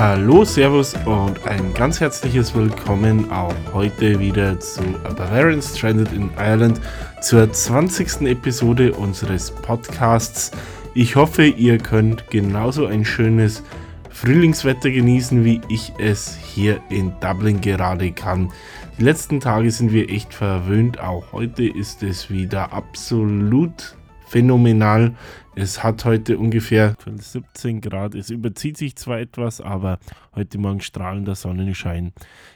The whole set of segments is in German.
Hallo, Servus und ein ganz herzliches Willkommen auch heute wieder zu A Bavarian Stranded in Ireland zur 20. Episode unseres Podcasts. Ich hoffe, ihr könnt genauso ein schönes Frühlingswetter genießen, wie ich es hier in Dublin gerade kann. Die letzten Tage sind wir echt verwöhnt, auch heute ist es wieder absolut phänomenal. Es hat heute ungefähr 17 Grad. Es überzieht sich zwar etwas, aber heute Morgen strahlender Sonnenschein.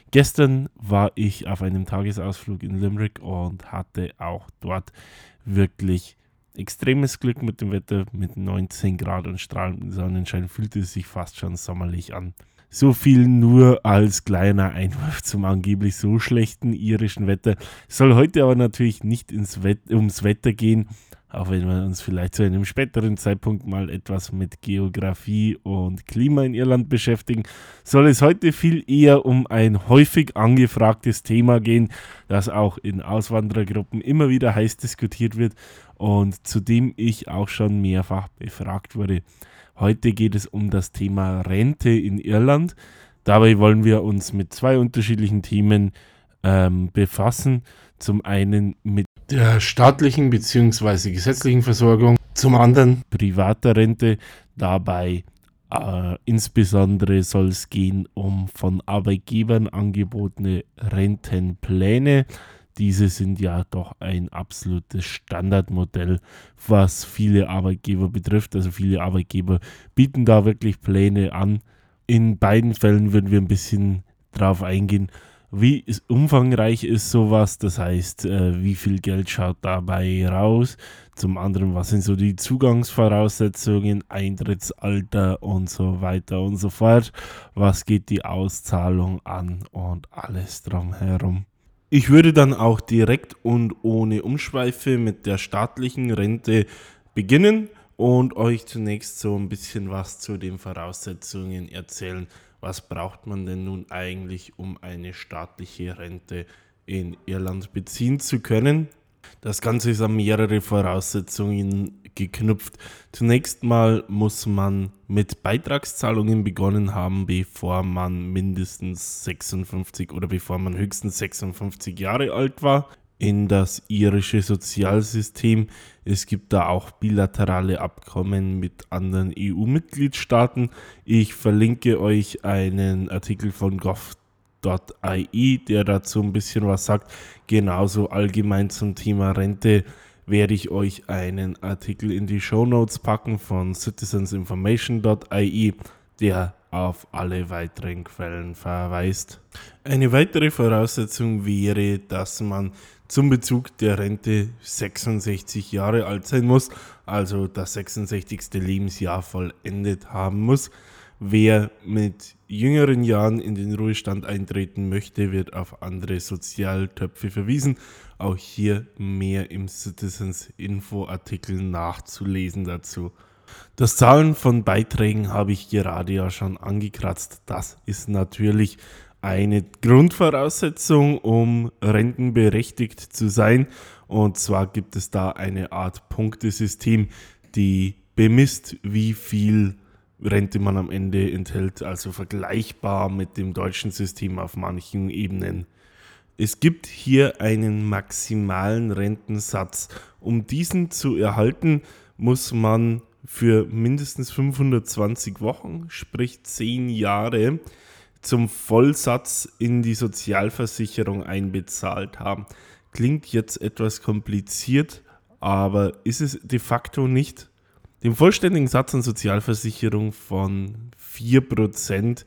Gestern war ich auf einem Tagesausflug in Limerick und hatte auch dort wirklich extremes Glück mit dem Wetter. Mit 19 Grad und strahlendem Sonnenschein fühlte es sich fast schon sommerlich an. So viel nur als kleiner Einwurf zum angeblich so schlechten irischen Wetter. Es soll heute aber natürlich nicht ins Wett ums Wetter gehen, auch wenn wir uns vielleicht zu einem späteren Zeitpunkt mal etwas mit Geografie und Klima in Irland beschäftigen, soll es heute viel eher um ein häufig angefragtes Thema gehen, das auch in Auswanderergruppen immer wieder heiß diskutiert wird und zu dem ich auch schon mehrfach befragt wurde. Heute geht es um das Thema Rente in Irland. Dabei wollen wir uns mit zwei unterschiedlichen Themen ähm, befassen. Zum einen mit der staatlichen bzw. gesetzlichen Versorgung, zum anderen privater Rente. Dabei äh, insbesondere soll es gehen um von Arbeitgebern angebotene Rentenpläne. Diese sind ja doch ein absolutes Standardmodell, was viele Arbeitgeber betrifft. Also viele Arbeitgeber bieten da wirklich Pläne an. In beiden Fällen würden wir ein bisschen drauf eingehen, wie umfangreich ist sowas, das heißt, äh, wie viel Geld schaut dabei raus, zum anderen, was sind so die Zugangsvoraussetzungen, Eintrittsalter und so weiter und so fort, was geht die Auszahlung an und alles drumherum. Ich würde dann auch direkt und ohne Umschweife mit der staatlichen Rente beginnen und euch zunächst so ein bisschen was zu den Voraussetzungen erzählen was braucht man denn nun eigentlich, um eine staatliche Rente in Irland beziehen zu können. Das Ganze ist an mehrere Voraussetzungen geknüpft. Zunächst mal muss man mit Beitragszahlungen begonnen haben, bevor man mindestens 56 oder bevor man höchstens 56 Jahre alt war in das irische Sozialsystem. Es gibt da auch bilaterale Abkommen mit anderen EU-Mitgliedstaaten. Ich verlinke euch einen Artikel von gov.ie, der dazu ein bisschen was sagt. Genauso allgemein zum Thema Rente werde ich euch einen Artikel in die Show Notes packen von citizensinformation.ie, der auf alle weiteren Quellen verweist. Eine weitere Voraussetzung wäre, dass man zum Bezug der Rente 66 Jahre alt sein muss, also das 66. Lebensjahr vollendet haben muss. Wer mit jüngeren Jahren in den Ruhestand eintreten möchte, wird auf andere Sozialtöpfe verwiesen. Auch hier mehr im Citizens Info Artikel nachzulesen dazu. Das Zahlen von Beiträgen habe ich gerade ja schon angekratzt. Das ist natürlich eine Grundvoraussetzung, um rentenberechtigt zu sein. Und zwar gibt es da eine Art Punktesystem, die bemisst, wie viel Rente man am Ende enthält, also vergleichbar mit dem deutschen System auf manchen Ebenen. Es gibt hier einen maximalen Rentensatz. Um diesen zu erhalten, muss man für mindestens 520 Wochen, sprich 10 Jahre, zum Vollsatz in die Sozialversicherung einbezahlt haben. Klingt jetzt etwas kompliziert, aber ist es de facto nicht. Den vollständigen Satz an Sozialversicherung von 4%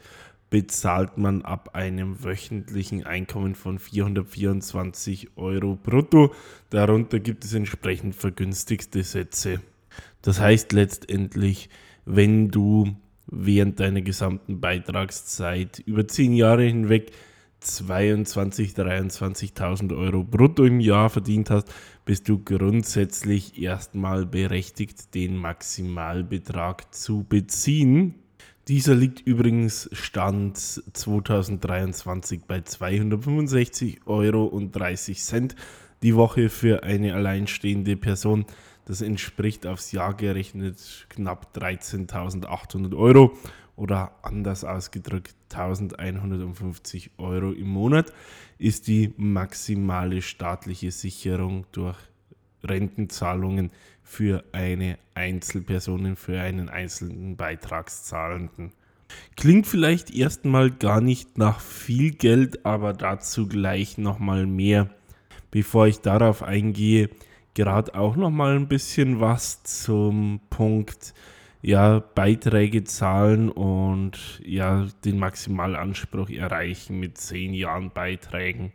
bezahlt man ab einem wöchentlichen Einkommen von 424 Euro brutto. Darunter gibt es entsprechend vergünstigste Sätze. Das heißt letztendlich, wenn du während deiner gesamten Beitragszeit über zehn Jahre hinweg 22.000, 23.000 Euro brutto im Jahr verdient hast, bist du grundsätzlich erstmal berechtigt, den Maximalbetrag zu beziehen. Dieser liegt übrigens Stand 2023 bei 265 Euro und 30 Cent die Woche für eine alleinstehende Person. Das entspricht aufs Jahr gerechnet knapp 13.800 Euro. oder anders ausgedrückt 1150 Euro im Monat ist die maximale staatliche Sicherung durch Rentenzahlungen für eine Einzelperson, für einen einzelnen Beitragszahlenden. Klingt vielleicht erstmal gar nicht nach viel Geld, aber dazu gleich nochmal mehr. Bevor ich darauf eingehe, gerade auch nochmal ein bisschen was zum Punkt ja, Beiträge zahlen und ja, den Maximalanspruch erreichen mit zehn Jahren Beiträgen.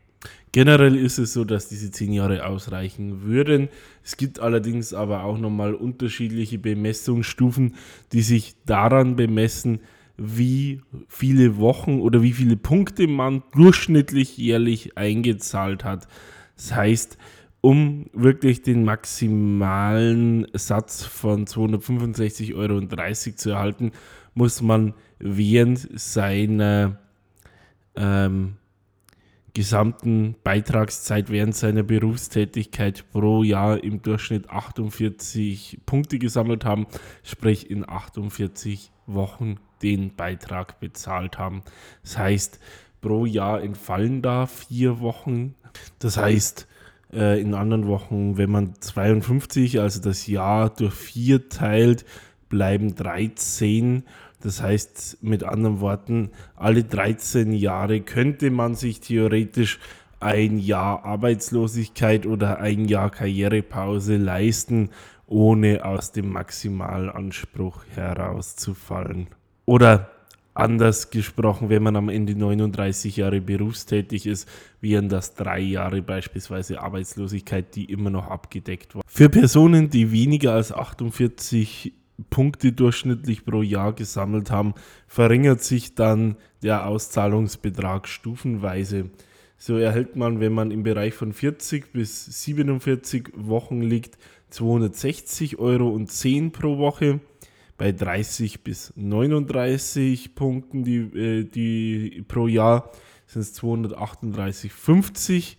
Generell ist es so, dass diese zehn Jahre ausreichen würden. Es gibt allerdings aber auch nochmal unterschiedliche Bemessungsstufen, die sich daran bemessen, wie viele Wochen oder wie viele Punkte man durchschnittlich jährlich eingezahlt hat. Das heißt, um wirklich den maximalen Satz von 265,30 Euro zu erhalten, muss man während seiner ähm, gesamten Beitragszeit während seiner Berufstätigkeit pro Jahr im Durchschnitt 48 Punkte gesammelt haben, sprich in 48 Wochen den Beitrag bezahlt haben. Das heißt, pro Jahr entfallen da vier Wochen. Das heißt, äh, in anderen Wochen, wenn man 52, also das Jahr durch vier teilt, bleiben 13. Das heißt, mit anderen Worten, alle 13 Jahre könnte man sich theoretisch ein Jahr Arbeitslosigkeit oder ein Jahr Karrierepause leisten, ohne aus dem Maximalanspruch herauszufallen. Oder Anders gesprochen, wenn man am Ende 39 Jahre berufstätig ist, wären das drei Jahre beispielsweise Arbeitslosigkeit, die immer noch abgedeckt war. Für Personen, die weniger als 48 Punkte durchschnittlich pro Jahr gesammelt haben, verringert sich dann der Auszahlungsbetrag stufenweise. So erhält man, wenn man im Bereich von 40 bis 47 Wochen liegt, 260 Euro und 10 pro Woche bei 30 bis 39 Punkten die, äh, die pro Jahr sind es 238,50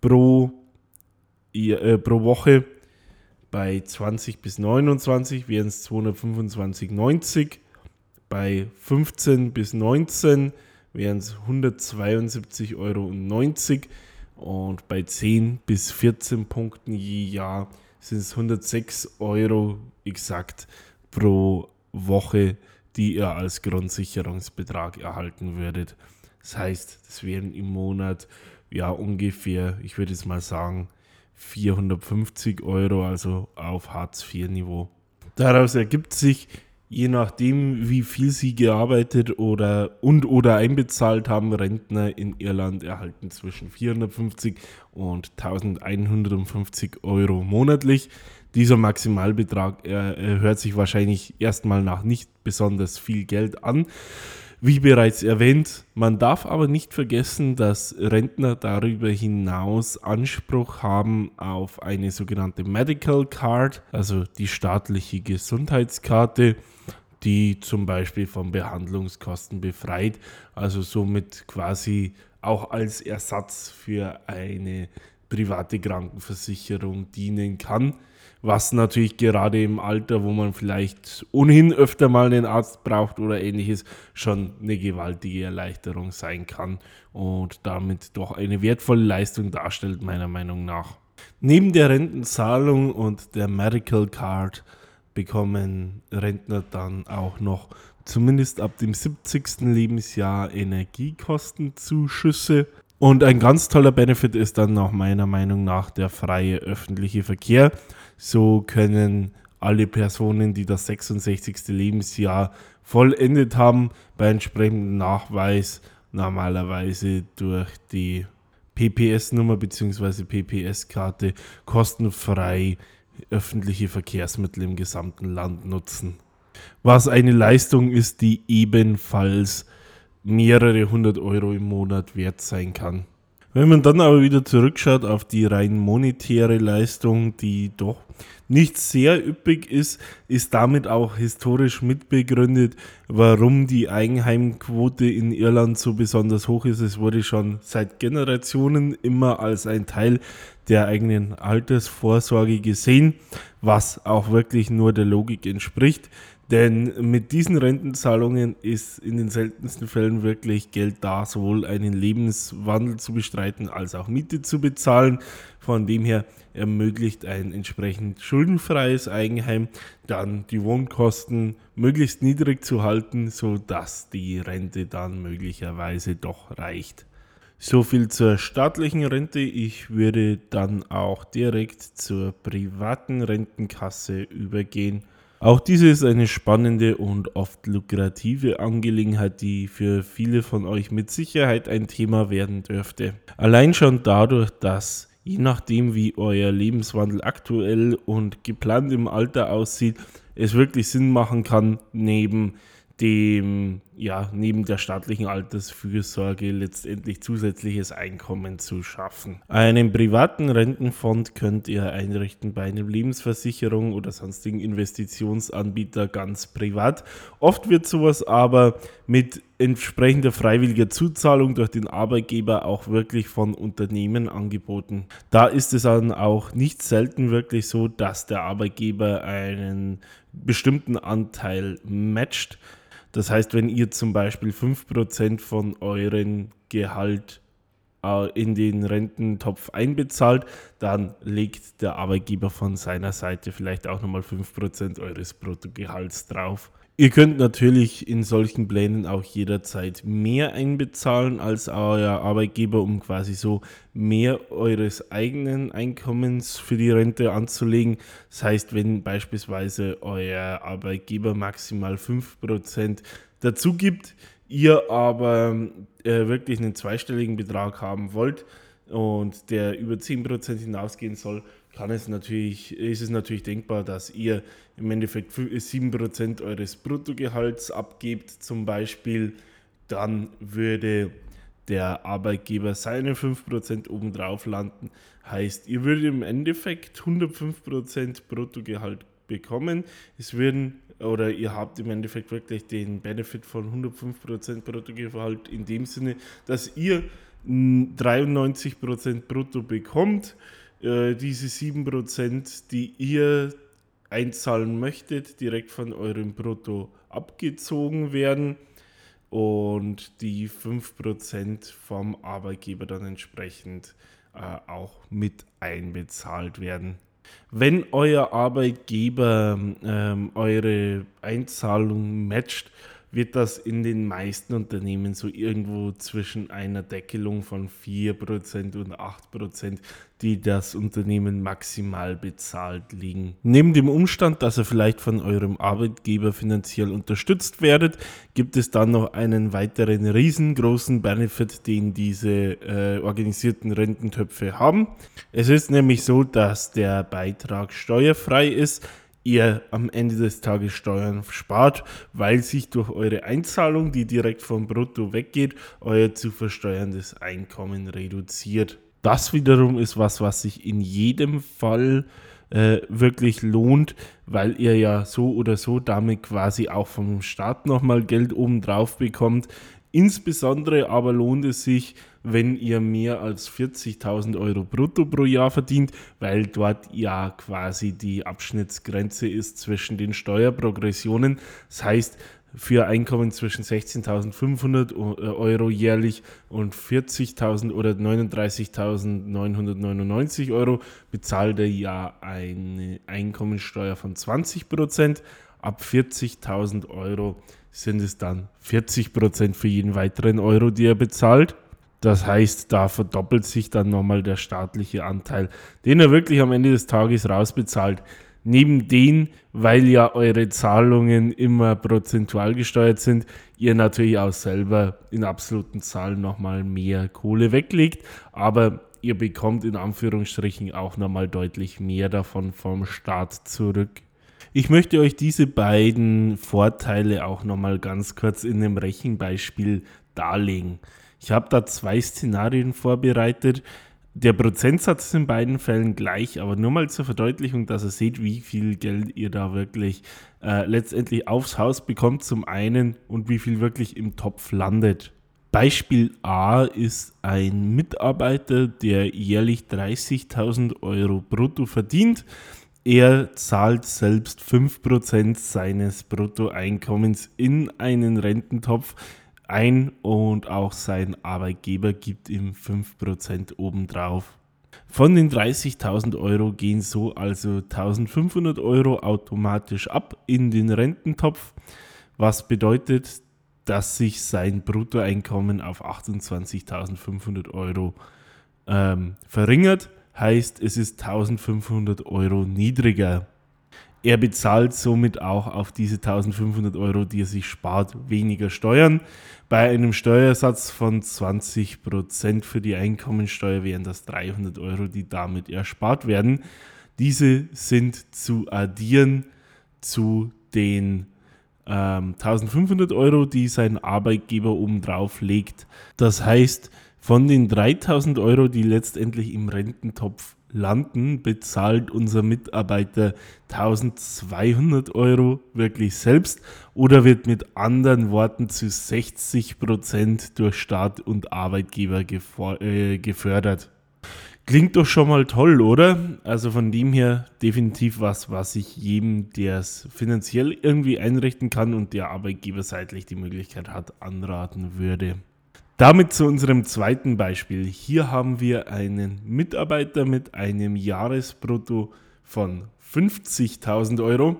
pro, äh, pro Woche. Bei 20 bis 29 wären es 225,90. Bei 15 bis 19 wären es 172,90 Euro. Und bei 10 bis 14 Punkten je Jahr sind es 106 Euro exakt pro Woche, die ihr als Grundsicherungsbetrag erhalten würdet. Das heißt, das wären im Monat ja ungefähr, ich würde jetzt mal sagen, 450 Euro, also auf Hartz-IV-Niveau. Daraus ergibt sich, je nachdem, wie viel sie gearbeitet oder und oder einbezahlt haben, Rentner in Irland erhalten zwischen 450 und 1150 Euro monatlich dieser Maximalbetrag äh, hört sich wahrscheinlich erstmal nach nicht besonders viel Geld an. Wie bereits erwähnt, man darf aber nicht vergessen, dass Rentner darüber hinaus Anspruch haben auf eine sogenannte Medical Card, also die staatliche Gesundheitskarte, die zum Beispiel von Behandlungskosten befreit, also somit quasi auch als Ersatz für eine private Krankenversicherung dienen kann was natürlich gerade im Alter, wo man vielleicht ohnehin öfter mal einen Arzt braucht oder ähnliches, schon eine gewaltige Erleichterung sein kann und damit doch eine wertvolle Leistung darstellt, meiner Meinung nach. Neben der Rentenzahlung und der Medical Card bekommen Rentner dann auch noch zumindest ab dem 70. Lebensjahr Energiekostenzuschüsse. Und ein ganz toller Benefit ist dann nach meiner Meinung nach der freie öffentliche Verkehr. So können alle Personen, die das 66. Lebensjahr vollendet haben, bei entsprechendem Nachweis normalerweise durch die PPS-Nummer bzw. PPS-Karte kostenfrei öffentliche Verkehrsmittel im gesamten Land nutzen. Was eine Leistung ist, die ebenfalls mehrere hundert Euro im Monat wert sein kann. Wenn man dann aber wieder zurückschaut auf die rein monetäre Leistung, die doch nicht sehr üppig ist, ist damit auch historisch mitbegründet, warum die Eigenheimquote in Irland so besonders hoch ist. Es wurde schon seit Generationen immer als ein Teil der eigenen Altersvorsorge gesehen, was auch wirklich nur der Logik entspricht. Denn mit diesen Rentenzahlungen ist in den seltensten Fällen wirklich Geld da, sowohl einen Lebenswandel zu bestreiten als auch Miete zu bezahlen. Von dem her ermöglicht ein entsprechend schuldenfreies Eigenheim dann die Wohnkosten möglichst niedrig zu halten, sodass die Rente dann möglicherweise doch reicht. So viel zur staatlichen Rente. Ich würde dann auch direkt zur privaten Rentenkasse übergehen. Auch diese ist eine spannende und oft lukrative Angelegenheit, die für viele von euch mit Sicherheit ein Thema werden dürfte. Allein schon dadurch, dass je nachdem, wie euer Lebenswandel aktuell und geplant im Alter aussieht, es wirklich Sinn machen kann, neben dem, ja, neben der staatlichen Altersfürsorge letztendlich zusätzliches Einkommen zu schaffen. Einen privaten Rentenfonds könnt ihr einrichten bei einem Lebensversicherung oder sonstigen Investitionsanbieter ganz privat. Oft wird sowas aber mit entsprechender freiwilliger Zuzahlung durch den Arbeitgeber auch wirklich von Unternehmen angeboten. Da ist es dann auch nicht selten wirklich so, dass der Arbeitgeber einen bestimmten Anteil matcht das heißt, wenn ihr zum Beispiel 5% von euren Gehalt äh, in den Rententopf einbezahlt, dann legt der Arbeitgeber von seiner Seite vielleicht auch nochmal 5% eures Bruttogehalts drauf. Ihr könnt natürlich in solchen Plänen auch jederzeit mehr einbezahlen als euer Arbeitgeber, um quasi so mehr eures eigenen Einkommens für die Rente anzulegen. Das heißt, wenn beispielsweise euer Arbeitgeber maximal 5% dazu gibt, ihr aber äh, wirklich einen zweistelligen Betrag haben wollt und der über 10% hinausgehen soll, kann es natürlich, ist es natürlich denkbar, dass ihr im Endeffekt 7% eures Bruttogehalts abgebt, zum Beispiel, dann würde der Arbeitgeber seine 5% obendrauf landen. Heißt, ihr würdet im Endeffekt 105% Bruttogehalt bekommen. Es würden oder ihr habt im Endeffekt wirklich den Benefit von 105% Bruttogehalt in dem Sinne, dass ihr 93% brutto bekommt äh, diese 7%, die ihr einzahlen möchtet, direkt von eurem Brutto abgezogen werden und die 5% vom Arbeitgeber dann entsprechend äh, auch mit einbezahlt werden. Wenn euer Arbeitgeber ähm, eure Einzahlung matcht, wird das in den meisten Unternehmen so irgendwo zwischen einer Deckelung von 4% und 8%, die das Unternehmen maximal bezahlt, liegen. Neben dem Umstand, dass ihr vielleicht von eurem Arbeitgeber finanziell unterstützt werdet, gibt es dann noch einen weiteren riesengroßen Benefit, den diese äh, organisierten Rententöpfe haben. Es ist nämlich so, dass der Beitrag steuerfrei ist ihr am Ende des Tages Steuern spart, weil sich durch eure Einzahlung, die direkt vom Brutto weggeht, euer zu versteuerndes Einkommen reduziert. Das wiederum ist was, was sich in jedem Fall äh, wirklich lohnt, weil ihr ja so oder so damit quasi auch vom Staat nochmal Geld obendrauf bekommt. Insbesondere aber lohnt es sich, wenn ihr mehr als 40.000 Euro brutto pro Jahr verdient, weil dort ja quasi die Abschnittsgrenze ist zwischen den Steuerprogressionen. Das heißt, für Einkommen zwischen 16.500 äh, Euro jährlich und 40.000 oder 39.999 Euro bezahlt er ja eine Einkommensteuer von 20 Prozent. Ab 40.000 Euro sind es dann 40 Prozent für jeden weiteren Euro, die er bezahlt. Das heißt, da verdoppelt sich dann nochmal der staatliche Anteil, den er wirklich am Ende des Tages rausbezahlt. Neben den, weil ja eure Zahlungen immer prozentual gesteuert sind, ihr natürlich auch selber in absoluten Zahlen nochmal mehr Kohle weglegt, aber ihr bekommt in Anführungsstrichen auch nochmal deutlich mehr davon vom Staat zurück. Ich möchte euch diese beiden Vorteile auch nochmal ganz kurz in einem Rechenbeispiel darlegen. Ich habe da zwei Szenarien vorbereitet. Der Prozentsatz ist in beiden Fällen gleich, aber nur mal zur Verdeutlichung, dass ihr seht, wie viel Geld ihr da wirklich äh, letztendlich aufs Haus bekommt zum einen und wie viel wirklich im Topf landet. Beispiel A ist ein Mitarbeiter, der jährlich 30.000 Euro brutto verdient Er zahlt selbst 5% seines Bruttoeinkommens in einen Rententopf ein und auch sein Arbeitgeber gibt ihm 5% obendrauf. Von den 30.000 Euro gehen so also 1.500 Euro automatisch ab in den Rententopf, was bedeutet, dass sich sein Bruttoeinkommen auf 28.500 Euro ähm, verringert. Heißt, es ist 1.500 Euro niedriger. Er bezahlt somit auch auf diese 1500 Euro, die er sich spart, weniger Steuern. Bei einem Steuersatz von 20% für die Einkommensteuer wären das 300 Euro, die damit erspart werden. Diese sind zu addieren zu den ähm, 1500 Euro, die sein Arbeitgeber obendrauf legt. Das heißt, von den 3000 Euro, die letztendlich im Rententopf landen, bezahlt unser Mitarbeiter 1200 Euro wirklich selbst oder wird mit anderen Worten zu 60 Prozent durch Staat und Arbeitgeber äh, gefördert. Klingt doch schon mal toll, oder? Also von dem her definitiv was, was ich jedem, der es finanziell irgendwie einrichten kann und der arbeitgeberseitlich die Möglichkeit hat, anraten würde. Damit zu unserem zweiten Beispiel. Hier haben wir einen Mitarbeiter mit einem Jahresbrutto von 50.000 Euro,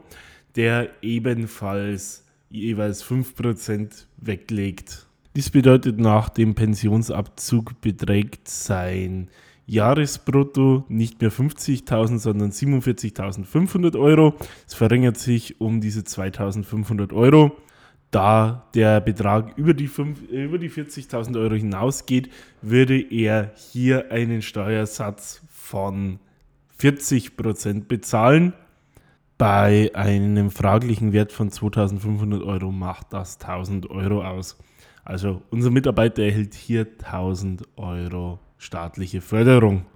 der ebenfalls jeweils 5% weglegt. Dies bedeutet, nach dem Pensionsabzug beträgt sein Jahresbrutto nicht mehr 50.000, sondern 47.500 Euro. Es verringert sich um diese 2.500 Euro da der Betrag über die, über die 40.000 Euro hinausgeht, würde er hier einen Steuersatz von 40% bezahlen. Bei einem fraglichen Wert von 2.500 Euro macht das 1.000 Euro aus. Also unser Mitarbeiter erhält hier 1.000 Euro staatliche Förderung.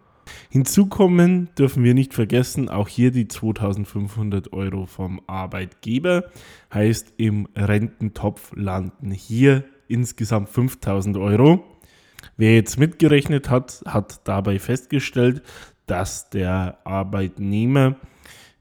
Hinzu kommen dürfen wir nicht vergessen, auch hier die 2500 Euro vom Arbeitgeber. Heißt, im Rententopf landen hier insgesamt 5000 Euro. Wer jetzt mitgerechnet hat, hat dabei festgestellt, dass der Arbeitnehmer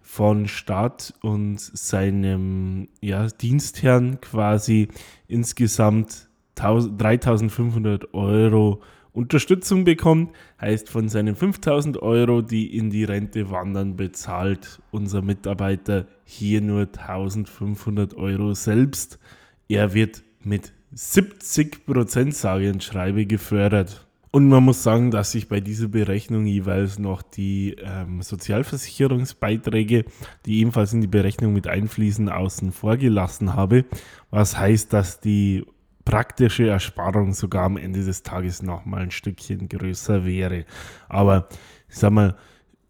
von Staat und seinem ja, Dienstherrn quasi insgesamt 3500 Euro Unterstützung bekommt, heißt von seinen 5000 Euro, die in die Rente wandern, bezahlt unser Mitarbeiter hier nur 1500 Euro selbst. Er wird mit 70 Prozent, sage und schreibe, gefördert. Und man muss sagen, dass ich bei dieser Berechnung jeweils noch die ähm, Sozialversicherungsbeiträge, die ebenfalls in die Berechnung mit einfließen, außen vor gelassen habe. Was heißt, dass die praktische Ersparung sogar am Ende des Tages noch mal ein Stückchen größer wäre. Aber ich sag mal,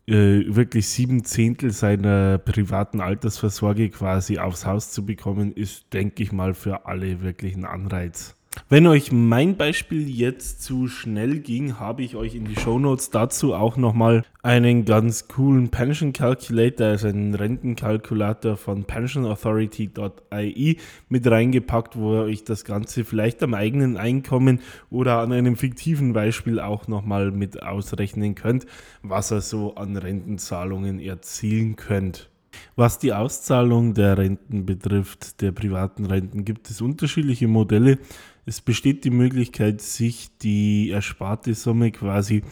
äh, wirklich sieben Zehntel seiner privaten Altersvorsorge quasi aufs Haus zu bekommen, ist, denke ich mal, für alle wirklich ein Anreiz. Wenn euch mein Beispiel jetzt zu schnell ging, habe ich euch in die Show Notes dazu auch nochmal einen ganz coolen Pension Calculator, also einen Rentenkalkulator von pensionauthority.ie mit reingepackt, wo ihr euch das Ganze vielleicht am eigenen Einkommen oder an einem fiktiven Beispiel auch nochmal mit ausrechnen könnt, was ihr so an Rentenzahlungen erzielen könnt. Was die Auszahlung der Renten betrifft, der privaten Renten, gibt es unterschiedliche Modelle. Es besteht die Möglichkeit, sich die ersparte Summe quasi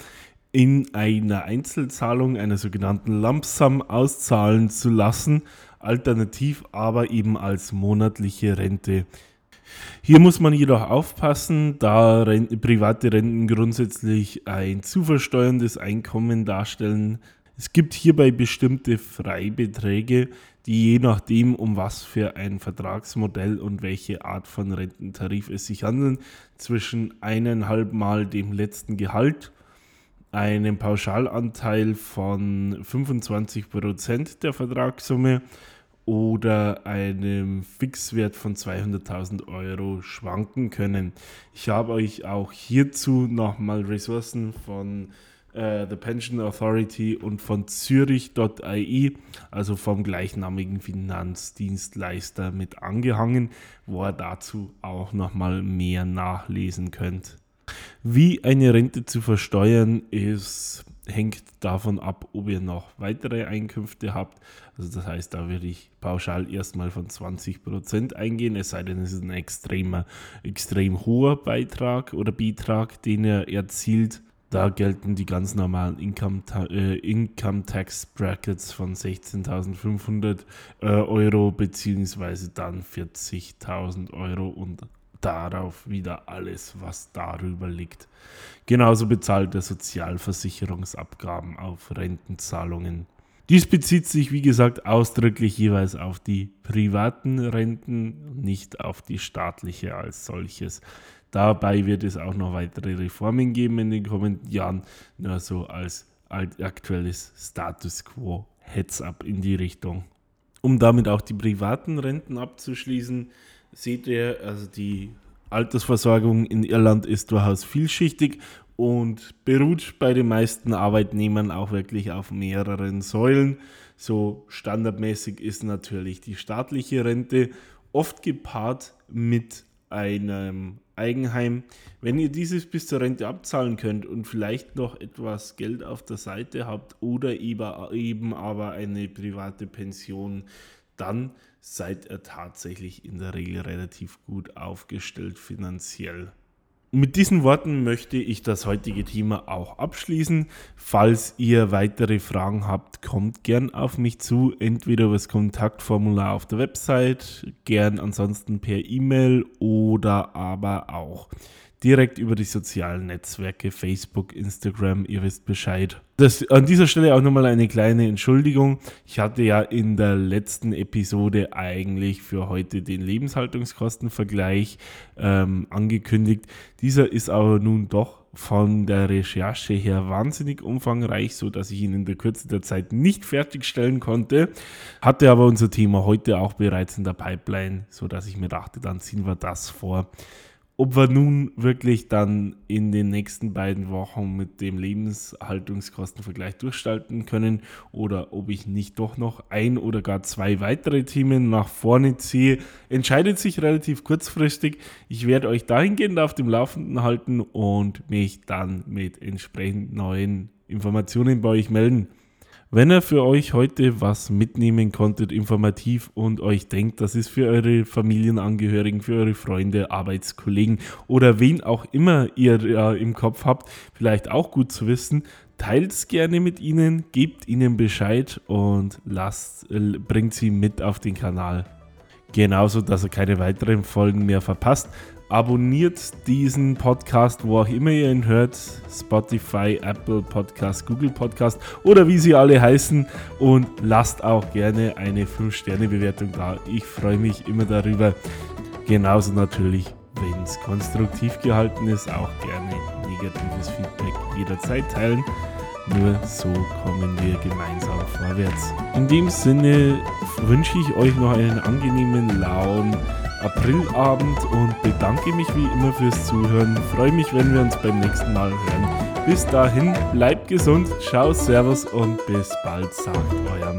in einer Einzelzahlung, einer sogenannten Lump Sum, auszahlen zu lassen, alternativ aber eben als monatliche Rente. Hier muss man jedoch aufpassen, da Renten, private Renten grundsätzlich ein zu versteuerndes Einkommen darstellen, es gibt hierbei bestimmte Freibeträge, die je nachdem, um was für ein Vertragsmodell und welche Art von Rententarif es sich handelt, zwischen eineinhalb Mal dem letzten Gehalt, einem Pauschalanteil von 25% der Vertragssumme oder einem Fixwert von 200.000 Euro schwanken können. Ich habe euch auch hierzu nochmal Ressourcen von äh, The Pension Authority und von Zürich.ai, also vom gleichnamigen Finanzdienstleister mit angehangen, wo ihr dazu auch nochmal mehr nachlesen könnt. Wie eine Rente zu versteuern ist, hängt davon ab, ob ihr noch weitere Einkünfte habt. Also das heißt, da würde ich pauschal erstmal von 20% eingehen, es sei denn, es ist ein extremer, extrem hoher Beitrag oder Betrag, den ihr erzielt. Da gelten die ganz normalen Income, äh, Income Tax Brackets von 16.500 äh, Euro beziehungsweise dann 40.000 Euro und darauf wieder alles, was darüber liegt. Genauso bezahlt er Sozialversicherungsabgaben auf Rentenzahlungen. Dies bezieht sich, wie gesagt, ausdrücklich jeweils auf die privaten Renten, nicht auf die staatliche als solches. Dabei wird es auch noch weitere Reformen geben in den kommenden Jahren, nur so als aktuelles Status quo Heads up in die Richtung. Um damit auch die privaten Renten abzuschließen, seht ihr, also die Altersversorgung in Irland ist durchaus vielschichtig und beruht bei den meisten Arbeitnehmern auch wirklich auf mehreren Säulen. So standardmäßig ist natürlich die staatliche Rente, oft gepaart mit einem Eigenheim. Wenn ihr dieses bis zur Rente abzahlen könnt und vielleicht noch etwas Geld auf der Seite habt oder eben aber eine private Pension, dann seid ihr tatsächlich in der Regel relativ gut aufgestellt finanziell. Mit diesen Worten möchte ich das heutige Thema auch abschließen. Falls ihr weitere Fragen habt, kommt gern auf mich zu, entweder über das Kontaktformular auf der Website, gern ansonsten per E-Mail oder aber auch direkt über die sozialen Netzwerke, Facebook, Instagram, ihr wisst Bescheid. Das, an dieser Stelle auch nochmal eine kleine Entschuldigung. Ich hatte ja in der letzten Episode eigentlich für heute den Lebenshaltungskostenvergleich ähm, angekündigt. Dieser ist aber nun doch von der Recherche her wahnsinnig umfangreich, so dass ich ihn in der Kürze der Zeit nicht fertigstellen konnte. Hatte aber unser Thema heute auch bereits in der Pipeline, so dass ich mir dachte, dann ziehen wir das vor. Ob wir nun wirklich dann in den nächsten beiden Wochen mit dem Lebenshaltungskostenvergleich durchstalten können oder ob ich nicht doch noch ein oder gar zwei weitere Themen nach vorne ziehe, entscheidet sich relativ kurzfristig. Ich werde euch dahingehend auf dem Laufenden halten und mich dann mit entsprechend neuen Informationen bei euch melden. Wenn ihr für euch heute was mitnehmen konntet, informativ und euch denkt, das ist für eure Familienangehörigen, für eure Freunde, Arbeitskollegen oder wen auch immer ihr äh, im Kopf habt, vielleicht auch gut zu wissen, teilt es gerne mit ihnen, gebt ihnen Bescheid und lasst, äh, bringt sie mit auf den Kanal. Genauso, dass ihr keine weiteren Folgen mehr verpasst abonniert diesen Podcast, wo auch immer ihr ihn hört, Spotify, Apple Podcast, Google Podcast oder wie sie alle heißen und lasst auch gerne eine 5-Sterne-Bewertung da. Ich freue mich immer darüber. Genauso natürlich, wenn es konstruktiv gehalten ist, auch gerne negatives Feedback jederzeit teilen. Nur so kommen wir gemeinsam vorwärts. In dem Sinne wünsche ich euch noch einen angenehmen, lauen Aprilabend und bedanke mich wie immer fürs Zuhören. Freue mich, wenn wir uns beim nächsten Mal hören. Bis dahin, bleibt gesund, ciao, servus und bis bald, sagt euer